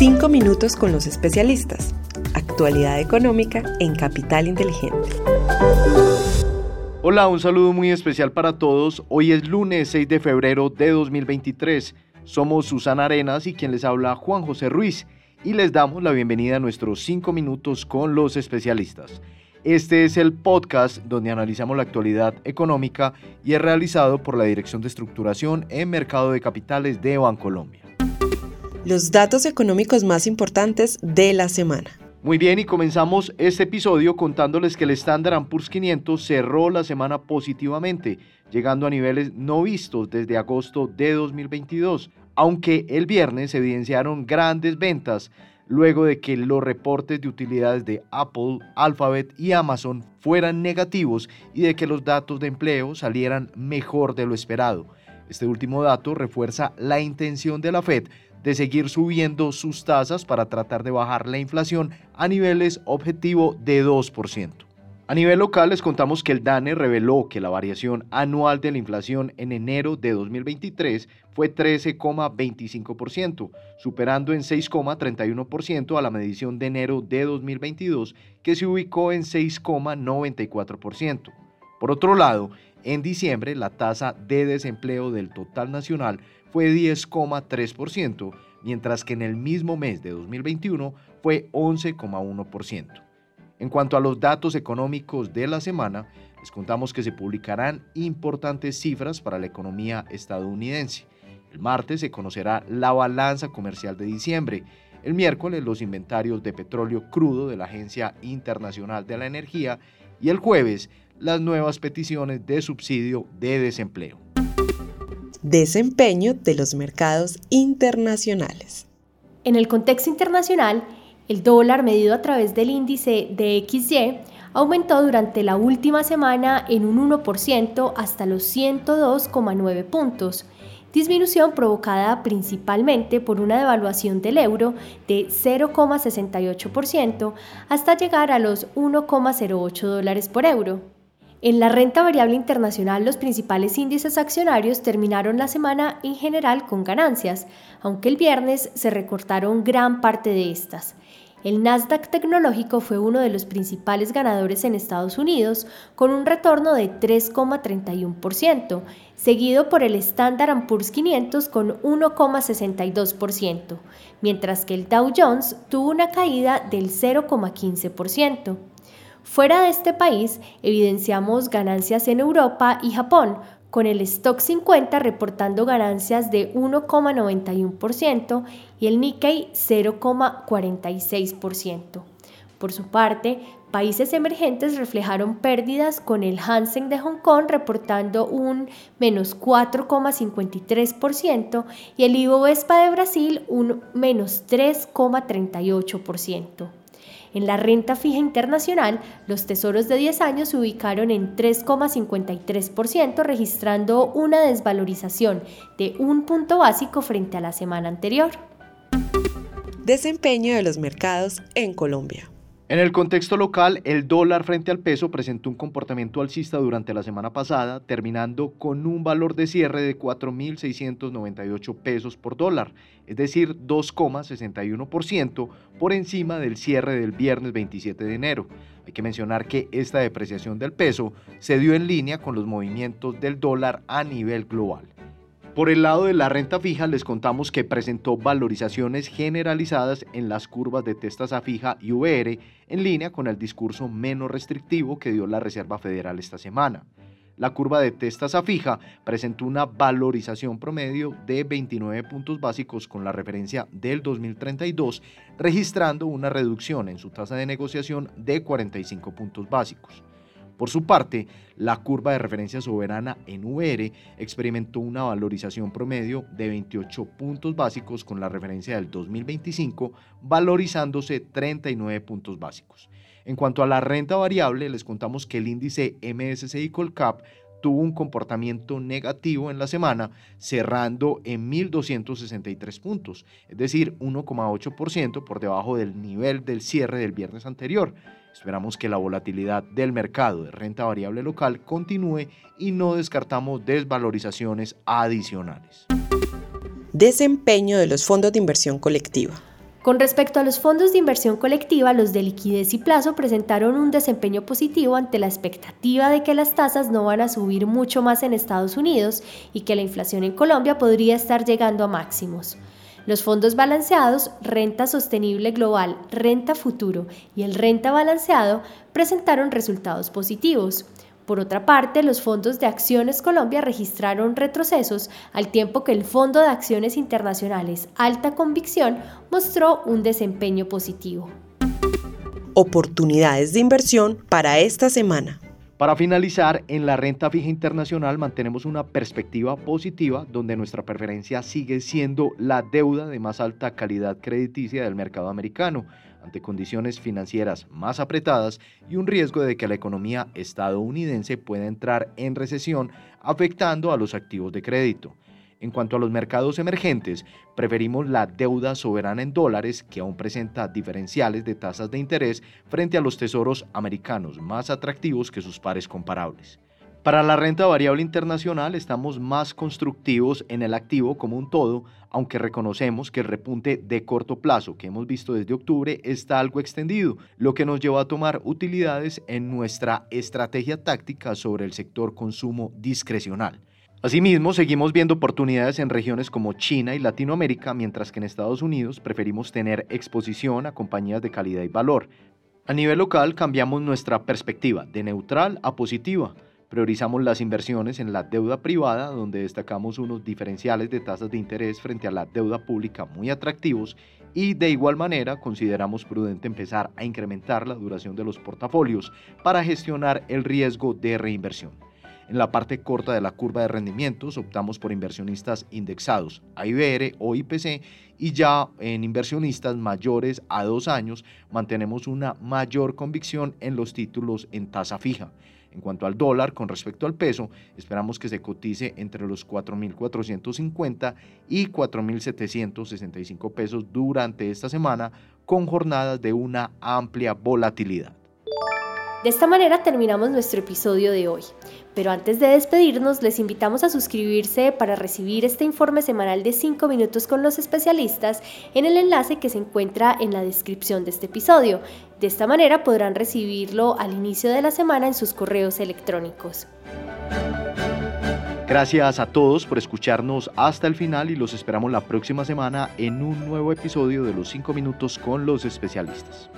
Cinco minutos con los especialistas. Actualidad económica en Capital Inteligente. Hola, un saludo muy especial para todos. Hoy es lunes 6 de febrero de 2023. Somos Susana Arenas y quien les habla Juan José Ruiz y les damos la bienvenida a nuestros 5 minutos con los especialistas. Este es el podcast donde analizamos la actualidad económica y es realizado por la Dirección de Estructuración en Mercado de Capitales de Bancolombia. Los datos económicos más importantes de la semana. Muy bien, y comenzamos este episodio contándoles que el Standard Poor's 500 cerró la semana positivamente, llegando a niveles no vistos desde agosto de 2022, aunque el viernes se evidenciaron grandes ventas luego de que los reportes de utilidades de Apple, Alphabet y Amazon fueran negativos y de que los datos de empleo salieran mejor de lo esperado. Este último dato refuerza la intención de la Fed de seguir subiendo sus tasas para tratar de bajar la inflación a niveles objetivo de 2%. A nivel local les contamos que el DANE reveló que la variación anual de la inflación en enero de 2023 fue 13,25%, superando en 6,31% a la medición de enero de 2022 que se ubicó en 6,94%. Por otro lado, en diciembre la tasa de desempleo del total nacional fue 10,3%, mientras que en el mismo mes de 2021 fue 11,1%. En cuanto a los datos económicos de la semana, les contamos que se publicarán importantes cifras para la economía estadounidense. El martes se conocerá la balanza comercial de diciembre. El miércoles los inventarios de petróleo crudo de la Agencia Internacional de la Energía y el jueves las nuevas peticiones de subsidio de desempleo. Desempeño de los mercados internacionales. En el contexto internacional, el dólar medido a través del índice de XY aumentó durante la última semana en un 1% hasta los 102,9 puntos, disminución provocada principalmente por una devaluación del euro de 0,68% hasta llegar a los 1,08 dólares por euro. En la renta variable internacional, los principales índices accionarios terminaron la semana en general con ganancias, aunque el viernes se recortaron gran parte de estas. El Nasdaq tecnológico fue uno de los principales ganadores en Estados Unidos, con un retorno de 3,31%, seguido por el Standard Poor's 500 con 1,62%, mientras que el Dow Jones tuvo una caída del 0,15%. Fuera de este país, evidenciamos ganancias en Europa y Japón, con el Stock 50 reportando ganancias de 1,91% y el Nikkei 0,46%. Por su parte, países emergentes reflejaron pérdidas con el Hansen de Hong Kong reportando un menos 4,53% y el Ibovespa de Brasil un menos 3,38%. En la renta fija internacional, los tesoros de 10 años se ubicaron en 3,53%, registrando una desvalorización de un punto básico frente a la semana anterior. Desempeño de los mercados en Colombia. En el contexto local, el dólar frente al peso presentó un comportamiento alcista durante la semana pasada, terminando con un valor de cierre de 4.698 pesos por dólar, es decir, 2,61% por encima del cierre del viernes 27 de enero. Hay que mencionar que esta depreciación del peso se dio en línea con los movimientos del dólar a nivel global. Por el lado de la renta fija les contamos que presentó valorizaciones generalizadas en las curvas de tasa fija y VR en línea con el discurso menos restrictivo que dio la Reserva Federal esta semana. La curva de tasa fija presentó una valorización promedio de 29 puntos básicos con la referencia del 2032, registrando una reducción en su tasa de negociación de 45 puntos básicos. Por su parte, la curva de referencia soberana en experimentó una valorización promedio de 28 puntos básicos con la referencia del 2025, valorizándose 39 puntos básicos. En cuanto a la renta variable, les contamos que el índice MSCI Colcap tuvo un comportamiento negativo en la semana, cerrando en 1.263 puntos, es decir, 1,8% por debajo del nivel del cierre del viernes anterior. Esperamos que la volatilidad del mercado de renta variable local continúe y no descartamos desvalorizaciones adicionales. Desempeño de los fondos de inversión colectiva. Con respecto a los fondos de inversión colectiva, los de liquidez y plazo presentaron un desempeño positivo ante la expectativa de que las tasas no van a subir mucho más en Estados Unidos y que la inflación en Colombia podría estar llegando a máximos. Los fondos balanceados, renta sostenible global, renta futuro y el renta balanceado presentaron resultados positivos. Por otra parte, los fondos de acciones Colombia registraron retrocesos al tiempo que el Fondo de Acciones Internacionales Alta Convicción mostró un desempeño positivo. Oportunidades de inversión para esta semana. Para finalizar, en la renta fija internacional mantenemos una perspectiva positiva donde nuestra preferencia sigue siendo la deuda de más alta calidad crediticia del mercado americano, ante condiciones financieras más apretadas y un riesgo de que la economía estadounidense pueda entrar en recesión afectando a los activos de crédito. En cuanto a los mercados emergentes, preferimos la deuda soberana en dólares que aún presenta diferenciales de tasas de interés frente a los tesoros americanos más atractivos que sus pares comparables. Para la renta variable internacional estamos más constructivos en el activo como un todo, aunque reconocemos que el repunte de corto plazo que hemos visto desde octubre está algo extendido, lo que nos lleva a tomar utilidades en nuestra estrategia táctica sobre el sector consumo discrecional. Asimismo, seguimos viendo oportunidades en regiones como China y Latinoamérica, mientras que en Estados Unidos preferimos tener exposición a compañías de calidad y valor. A nivel local cambiamos nuestra perspectiva de neutral a positiva Priorizamos las inversiones en la deuda privada, donde destacamos unos diferenciales de tasas de interés frente a la deuda pública muy atractivos y de igual manera consideramos prudente empezar a incrementar la duración de los portafolios para gestionar el riesgo de reinversión. En la parte corta de la curva de rendimientos optamos por inversionistas indexados a IBR o IPC y ya en inversionistas mayores a dos años mantenemos una mayor convicción en los títulos en tasa fija. En cuanto al dólar, con respecto al peso, esperamos que se cotice entre los 4.450 y 4.765 pesos durante esta semana, con jornadas de una amplia volatilidad. De esta manera terminamos nuestro episodio de hoy. Pero antes de despedirnos, les invitamos a suscribirse para recibir este informe semanal de 5 minutos con los especialistas en el enlace que se encuentra en la descripción de este episodio. De esta manera podrán recibirlo al inicio de la semana en sus correos electrónicos. Gracias a todos por escucharnos hasta el final y los esperamos la próxima semana en un nuevo episodio de los 5 minutos con los especialistas.